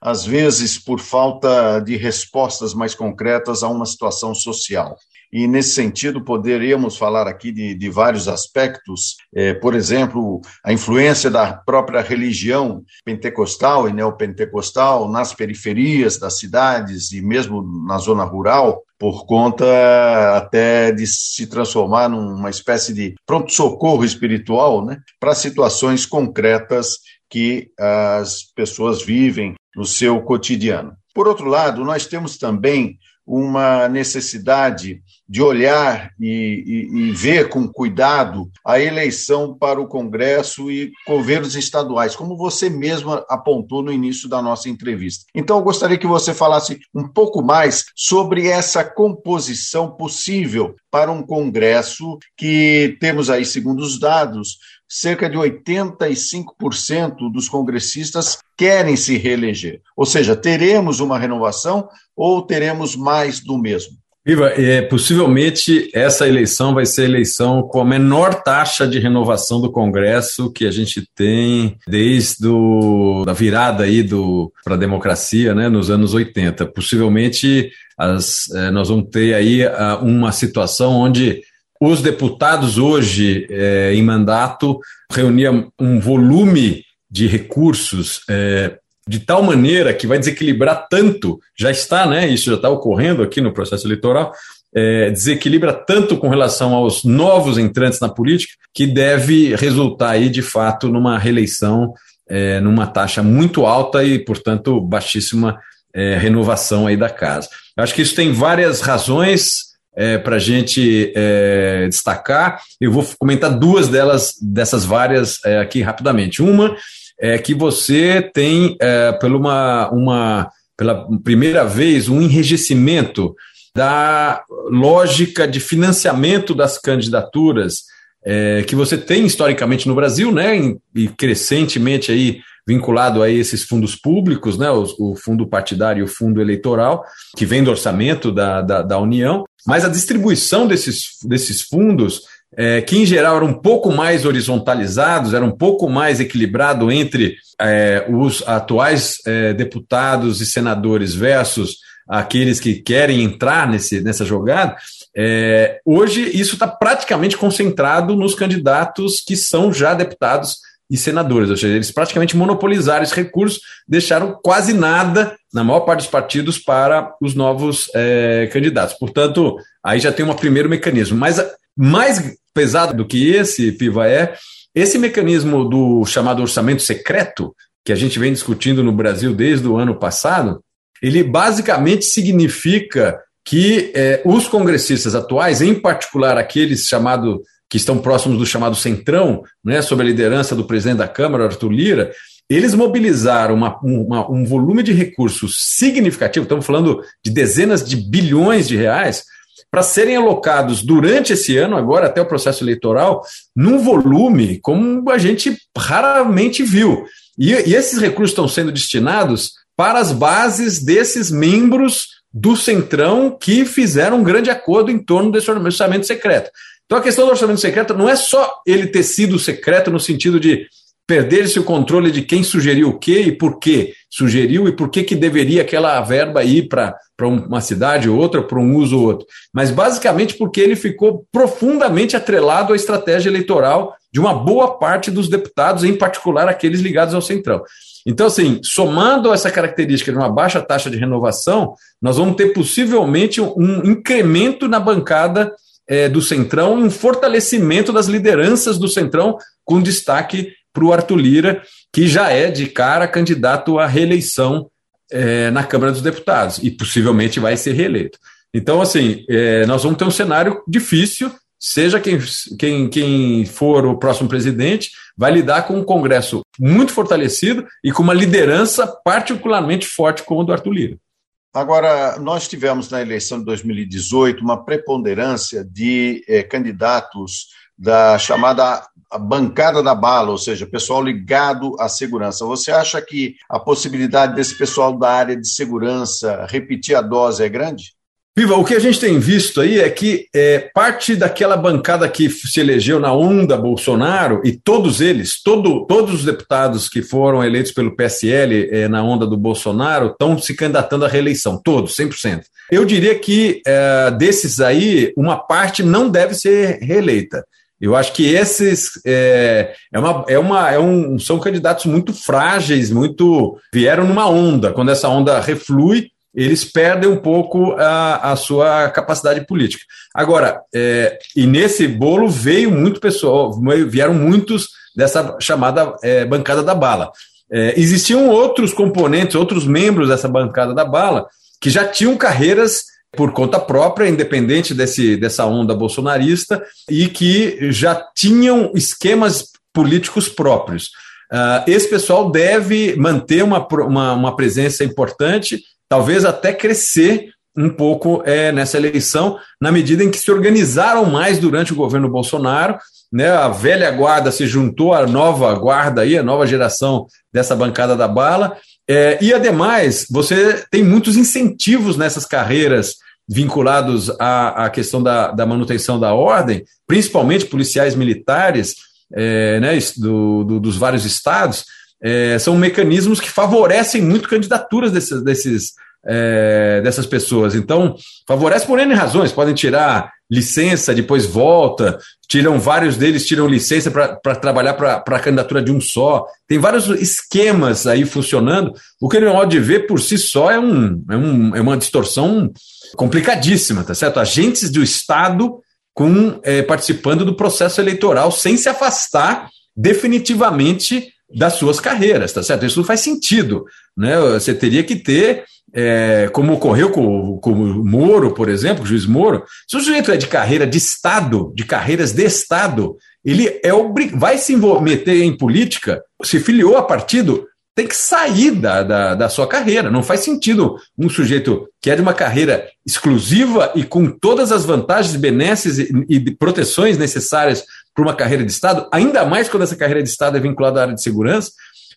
às vezes, por falta de respostas mais concretas a uma situação social. E, nesse sentido, poderíamos falar aqui de, de vários aspectos, é, por exemplo, a influência da própria religião pentecostal e neopentecostal nas periferias das cidades e mesmo na zona rural, por conta até de se transformar numa espécie de pronto-socorro espiritual né, para situações concretas que as pessoas vivem no seu cotidiano. Por outro lado, nós temos também uma necessidade de olhar e, e, e, ver com cuidado a eleição para o Congresso e governos estaduais, como você mesma apontou no início da nossa entrevista. Então, eu gostaria que você falasse um pouco mais sobre essa composição possível para um Congresso que temos aí, segundo os dados, cerca de 85% dos congressistas querem se reeleger. Ou seja, teremos uma renovação ou teremos mais do mesmo? Iva, é, possivelmente essa eleição vai ser a eleição com a menor taxa de renovação do Congresso que a gente tem desde a virada aí para a democracia né, nos anos 80. Possivelmente as, é, nós vamos ter aí a, uma situação onde os deputados hoje é, em mandato reuniam um volume de recursos é, de tal maneira que vai desequilibrar tanto, já está, né? Isso já está ocorrendo aqui no processo eleitoral, é, desequilibra tanto com relação aos novos entrantes na política que deve resultar aí, de fato, numa reeleição é, numa taxa muito alta e, portanto, baixíssima é, renovação aí da casa. Acho que isso tem várias razões é, para a gente é, destacar. Eu vou comentar duas delas, dessas várias, é, aqui rapidamente. Uma é que você tem, é, pela, uma, uma, pela primeira vez, um enrijecimento da lógica de financiamento das candidaturas é, que você tem historicamente no Brasil, né, e crescentemente aí vinculado a esses fundos públicos, né, o, o, fundo partidário e o fundo eleitoral, que vem do orçamento da, da, da União, mas a distribuição desses, desses fundos, é, que em geral eram um pouco mais horizontalizados, era um pouco mais equilibrado entre é, os atuais é, deputados e senadores versus aqueles que querem entrar nesse, nessa jogada, é, hoje isso está praticamente concentrado nos candidatos que são já deputados e senadores, ou seja, eles praticamente monopolizaram esse recurso, deixaram quase nada, na maior parte dos partidos, para os novos é, candidatos. Portanto, aí já tem um primeiro mecanismo. Mas mais pesado do que esse, Piva, é esse mecanismo do chamado orçamento secreto, que a gente vem discutindo no Brasil desde o ano passado, ele basicamente significa que é, os congressistas atuais, em particular aqueles chamados que estão próximos do chamado Centrão, né, sob a liderança do presidente da Câmara, Arthur Lira, eles mobilizaram uma, uma, um volume de recursos significativo, estamos falando de dezenas de bilhões de reais, para serem alocados durante esse ano, agora até o processo eleitoral, num volume como a gente raramente viu. E, e esses recursos estão sendo destinados para as bases desses membros do Centrão que fizeram um grande acordo em torno desse orçamento secreto. Então a questão do orçamento secreto não é só ele ter sido secreto no sentido de perder-se o controle de quem sugeriu o quê e por que sugeriu e por que, que deveria aquela verba ir para uma cidade ou outra, para um uso ou outro. Mas basicamente porque ele ficou profundamente atrelado à estratégia eleitoral de uma boa parte dos deputados, em particular aqueles ligados ao Centrão. Então, assim, somando essa característica de uma baixa taxa de renovação, nós vamos ter possivelmente um incremento na bancada é, do Centrão, um fortalecimento das lideranças do Centrão, com destaque para o Arthur Lira, que já é de cara candidato à reeleição é, na Câmara dos Deputados e possivelmente vai ser reeleito. Então, assim, é, nós vamos ter um cenário difícil, seja quem, quem, quem for o próximo presidente, vai lidar com um Congresso muito fortalecido e com uma liderança particularmente forte como a do Arthur Lira. Agora, nós tivemos na eleição de 2018 uma preponderância de eh, candidatos da chamada bancada da bala, ou seja, pessoal ligado à segurança. Você acha que a possibilidade desse pessoal da área de segurança repetir a dose é grande? Viva, o que a gente tem visto aí é que é, parte daquela bancada que se elegeu na onda Bolsonaro, e todos eles, todo, todos os deputados que foram eleitos pelo PSL é, na onda do Bolsonaro, estão se candidatando à reeleição, todos, 100%. Eu diria que é, desses aí, uma parte não deve ser reeleita. Eu acho que esses é, é uma, é uma, é um, são candidatos muito frágeis, muito vieram numa onda. Quando essa onda reflui, eles perdem um pouco a, a sua capacidade política. Agora, é, e nesse bolo veio muito pessoal, vieram muitos dessa chamada é, bancada da bala. É, existiam outros componentes, outros membros dessa bancada da bala, que já tinham carreiras por conta própria, independente desse, dessa onda bolsonarista, e que já tinham esquemas políticos próprios. Uh, esse pessoal deve manter uma, uma, uma presença importante talvez até crescer um pouco é, nessa eleição, na medida em que se organizaram mais durante o governo Bolsonaro, né, a velha guarda se juntou à nova guarda aí, a nova geração dessa bancada da bala, é, e ademais você tem muitos incentivos nessas carreiras vinculados à, à questão da, da, manutenção da ordem, principalmente policiais militares é, né, do, do, dos vários estados, é, são mecanismos que favorecem muito candidaturas desses, desses, é, dessas pessoas. Então, favorece por N razões. Podem tirar licença, depois volta, tiram vários deles, tiram licença para trabalhar para a candidatura de um só. Tem vários esquemas aí funcionando. O que ele pode ver por si só é, um, é, um, é uma distorção complicadíssima, tá certo? Agentes do Estado com é, participando do processo eleitoral sem se afastar definitivamente das suas carreiras, tá certo? Isso não faz sentido, né? Você teria que ter é, como ocorreu com, com o Moro, por exemplo, o juiz Moro, se o sujeito é de carreira de Estado, de carreiras de Estado, ele é vai se meter em política, se filiou a partido, tem que sair da, da, da, sua carreira. Não faz sentido um sujeito que é de uma carreira exclusiva e com todas as vantagens, benesses e, e proteções necessárias para uma carreira de Estado, ainda mais quando essa carreira de Estado é vinculada à área de segurança,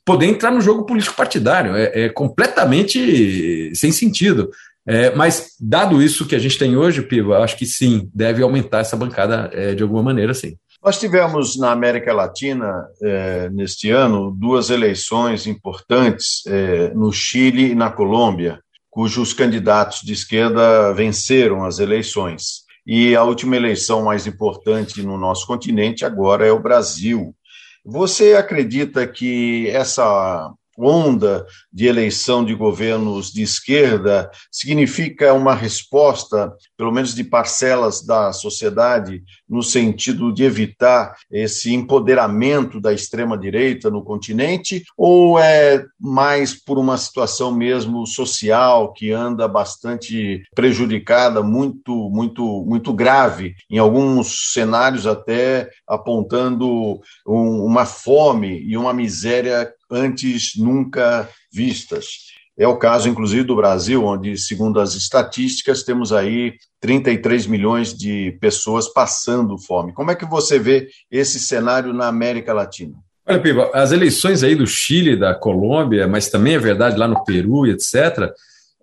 poder entrar no jogo político partidário. É, é completamente sem sentido. É, mas, dado isso que a gente tem hoje, Piva, acho que sim, deve aumentar essa bancada é, de alguma maneira, sim. Nós tivemos na América Latina, é, neste ano, duas eleições importantes é, no Chile e na Colômbia, cujos candidatos de esquerda venceram as eleições. E a última eleição mais importante no nosso continente agora é o Brasil, você acredita que essa onda de eleição de governos de esquerda significa uma resposta, pelo menos de parcelas da sociedade, no sentido de evitar esse empoderamento da extrema-direita no continente, ou é mais por uma situação mesmo social que anda bastante prejudicada, muito, muito, muito grave, em alguns cenários até apontando um, uma fome e uma miséria antes nunca vistas. É o caso, inclusive, do Brasil, onde, segundo as estatísticas, temos aí 33 milhões de pessoas passando fome. Como é que você vê esse cenário na América Latina? Olha, Piva, as eleições aí do Chile, da Colômbia, mas também é verdade lá no Peru e etc.,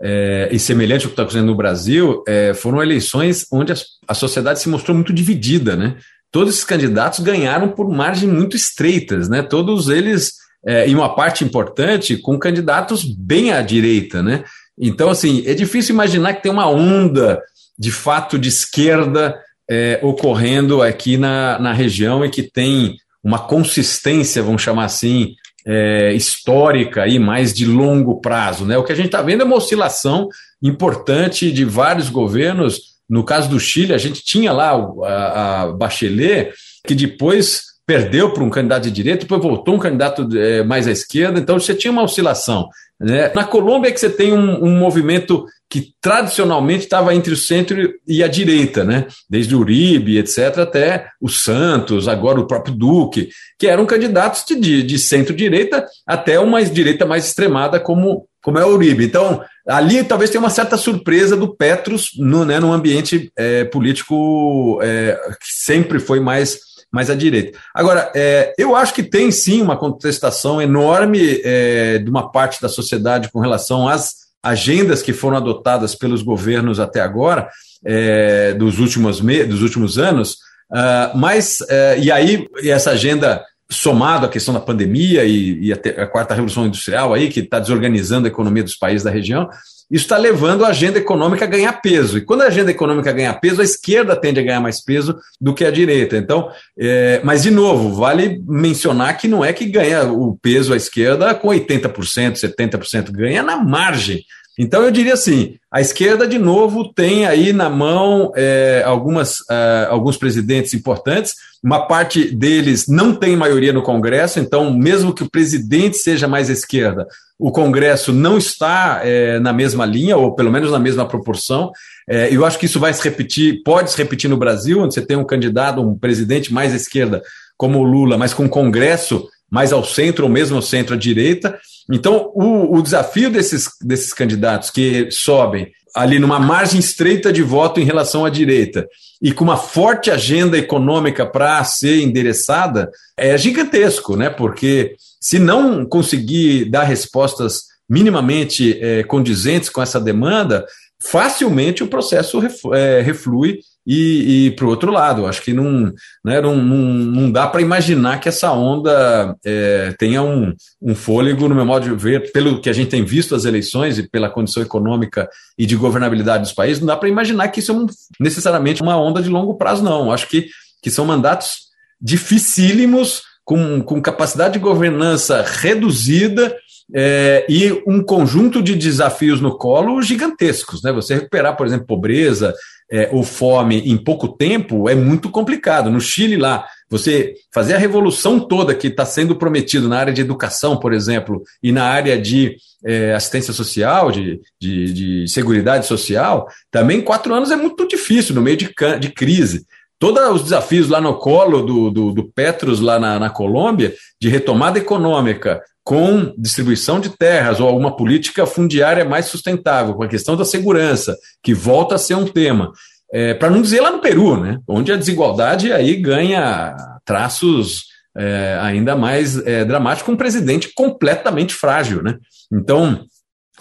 é, e semelhante ao que está acontecendo no Brasil, é, foram eleições onde a, a sociedade se mostrou muito dividida, né? Todos esses candidatos ganharam por margens muito estreitas, né? Todos eles é, e uma parte importante com candidatos bem à direita, né? Então, assim, é difícil imaginar que tem uma onda de fato de esquerda é, ocorrendo aqui na, na região e que tem uma consistência, vamos chamar assim, é, histórica e mais de longo prazo. Né? O que a gente está vendo é uma oscilação importante de vários governos. No caso do Chile, a gente tinha lá a, a Bachelet, que depois perdeu para um candidato de direita, depois voltou um candidato é, mais à esquerda, então você tinha uma oscilação. Né? Na Colômbia é que você tem um, um movimento que tradicionalmente estava entre o centro e a direita, né? desde o Uribe, etc., até o Santos, agora o próprio Duque, que eram candidatos de, de centro-direita até uma direita mais extremada como, como é o Uribe. Então, ali talvez tenha uma certa surpresa do Petros no, né, num ambiente é, político é, que sempre foi mais mais à direita. Agora, é, eu acho que tem sim uma contestação enorme é, de uma parte da sociedade com relação às agendas que foram adotadas pelos governos até agora, é, dos, últimos dos últimos anos, uh, mas, uh, e aí, essa agenda somado à questão da pandemia e, e a, quarta revolução industrial aí, que está desorganizando a economia dos países da região, isso está levando a agenda econômica a ganhar peso. E quando a agenda econômica ganha peso, a esquerda tende a ganhar mais peso do que a direita. Então, é, mas de novo, vale mencionar que não é que ganha o peso a esquerda com 80%, 70%, ganha na margem. Então, eu diria assim: a esquerda, de novo, tem aí na mão é, algumas, é, alguns presidentes importantes, uma parte deles não tem maioria no Congresso, então, mesmo que o presidente seja mais esquerda, o Congresso não está é, na mesma linha, ou pelo menos na mesma proporção. É, eu acho que isso vai se repetir, pode se repetir no Brasil, onde você tem um candidato, um presidente mais esquerda, como o Lula, mas com o Congresso mais ao centro ou mesmo ao centro-direita. Então, o, o desafio desses, desses candidatos que sobem ali numa margem estreita de voto em relação à direita e com uma forte agenda econômica para ser endereçada é gigantesco, né? Porque se não conseguir dar respostas minimamente é, condizentes com essa demanda, facilmente o processo é, reflui e, e para o outro lado. Acho que não, né, não, não, não dá para imaginar que essa onda é, tenha um, um fôlego, no meu modo de ver, pelo que a gente tem visto as eleições e pela condição econômica e de governabilidade dos países, não dá para imaginar que isso é um, necessariamente uma onda de longo prazo, não. Acho que, que são mandatos dificílimos, com, com capacidade de governança reduzida é, e um conjunto de desafios no colo gigantescos. Né? Você recuperar, por exemplo, pobreza é, ou fome em pouco tempo é muito complicado. No Chile, lá, você fazer a revolução toda que está sendo prometido na área de educação, por exemplo, e na área de é, assistência social, de, de, de social, também quatro anos é muito difícil no meio de, de crise todos os desafios lá no colo do, do, do Petros, lá na, na Colômbia, de retomada econômica, com distribuição de terras ou alguma política fundiária mais sustentável, com a questão da segurança, que volta a ser um tema. É, Para não dizer lá no Peru, né, onde a desigualdade aí ganha traços é, ainda mais é, dramáticos, com um presidente completamente frágil. Né? Então,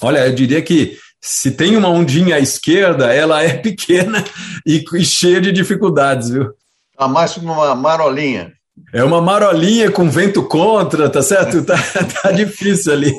olha, eu diria que se tem uma ondinha à esquerda, ela é pequena e, e cheia de dificuldades, viu? A mais uma marolinha. É uma marolinha com vento contra, tá certo? Tá, tá difícil ali.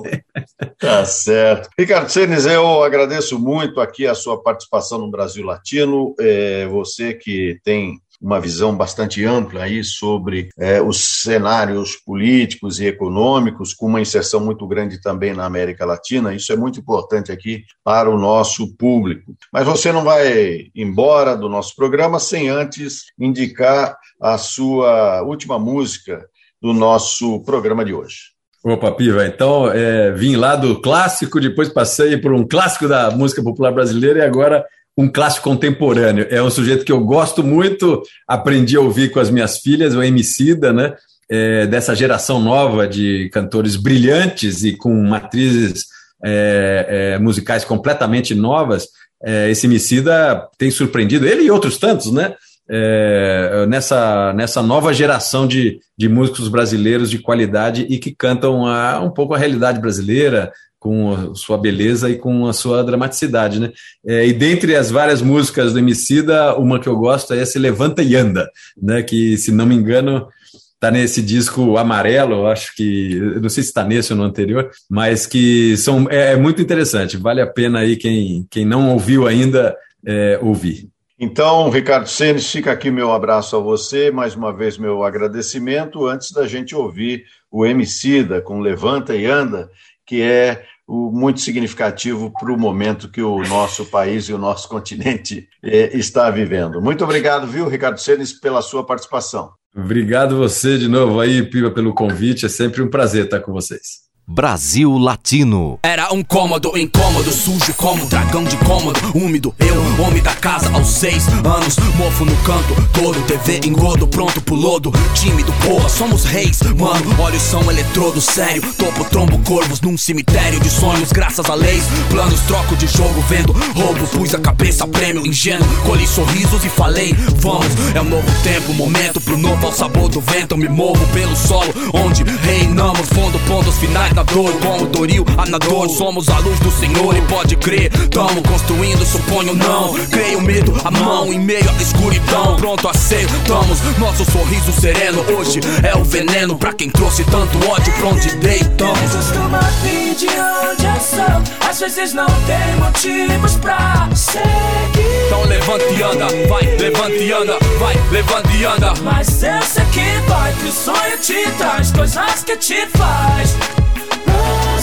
Tá certo. Ricardo Senes, eu agradeço muito aqui a sua participação no Brasil Latino. É, você que tem uma visão bastante ampla aí sobre é, os cenários políticos e econômicos, com uma inserção muito grande também na América Latina. Isso é muito importante aqui para o nosso público. Mas você não vai embora do nosso programa sem antes indicar a sua última música do nosso programa de hoje. Opa, Piva, então é, vim lá do clássico, depois passei por um clássico da música popular brasileira e agora um clássico contemporâneo. É um sujeito que eu gosto muito, aprendi a ouvir com as minhas filhas, o Emicida, né? É, dessa geração nova de cantores brilhantes e com matrizes é, é, musicais completamente novas. É, esse Emicida tem surpreendido, ele e outros tantos, né? É, nessa, nessa nova geração de, de músicos brasileiros de qualidade e que cantam a, um pouco a realidade brasileira, com a sua beleza e com a sua dramaticidade, né? É, e dentre as várias músicas do Emicida, uma que eu gosto é esse Levanta e Anda, né? Que, se não me engano, está nesse disco amarelo, acho que, não sei se está nesse ou no anterior, mas que são, é, é, muito interessante, vale a pena aí quem, quem não ouviu ainda é, ouvir. Então, Ricardo Senes, fica aqui meu abraço a você, mais uma vez meu agradecimento, antes da gente ouvir o Emicida com Levanta e Anda, que é muito significativo para o momento que o nosso país e o nosso continente eh, está vivendo. Muito obrigado, viu, Ricardo Senes, pela sua participação. Obrigado você de novo aí, Piva, pelo convite. É sempre um prazer estar com vocês. Brasil Latino. Era um cômodo incômodo, sujo como dragão de cômodo, úmido. Eu, homem da casa aos seis anos, mofo no canto, todo TV engodo, pronto pro lodo. Tímido, porra, somos reis, mano. Olhos são eletrodo, sério. Topo, trombo, corvos num cemitério de sonhos, graças a leis. Planos, troco de jogo, vendo roubo. Pus a cabeça, prêmio, ingênuo. Colhi sorrisos e falei, vamos. É um novo tempo, momento pro novo ao sabor do vento. Me movo pelo solo, onde reinamos, fundo, pontos finais dor, como Doril, Anador. Somos a luz do Senhor e pode crer Tamo construindo, suponho não. Creio medo, a mão em meio à escuridão. Pronto a ser, tamos Nosso sorriso sereno. Hoje é o veneno Pra quem trouxe tanto ódio. Pra onde deitamos Costuma vir de onde sou Às vezes não tem motivos pra seguir. Então levante e anda, vai, levante e anda Vai, levante e anda. Mas eu sei que vai que o sonho te traz Coisas que te faz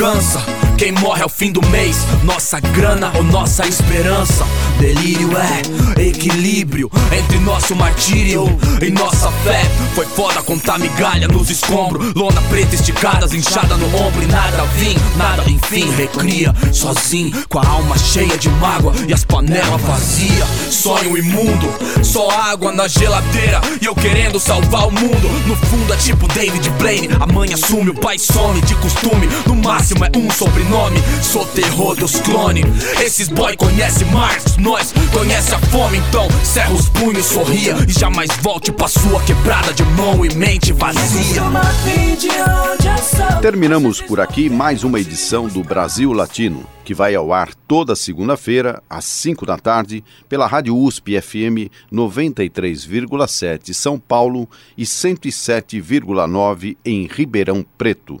cansa. Quem morre ao fim do mês, nossa grana ou nossa esperança. Delírio é equilíbrio entre nosso martírio e nossa fé. Foi foda contar migalha nos escombros, lona preta esticadas, inchada no ombro e nada vim, nada enfim recria. Sozinho, com a alma cheia de mágoa e as panelas vazias. Sonho imundo, só água na geladeira e eu querendo salvar o mundo. No fundo é tipo David Blaine, a mãe assume, o pai some de costume. No máximo é um sobrenome nome. Sou terror dos clones. Esses boy conhece Marx, nós conhece a fome. Então, cerra os punhos, sorria e jamais volte pra sua quebrada de mão e mente vazia. Terminamos por aqui mais uma edição do Brasil Latino, que vai ao ar toda segunda-feira, às 5 da tarde, pela Rádio USP FM 93,7 São Paulo e 107,9 em Ribeirão Preto.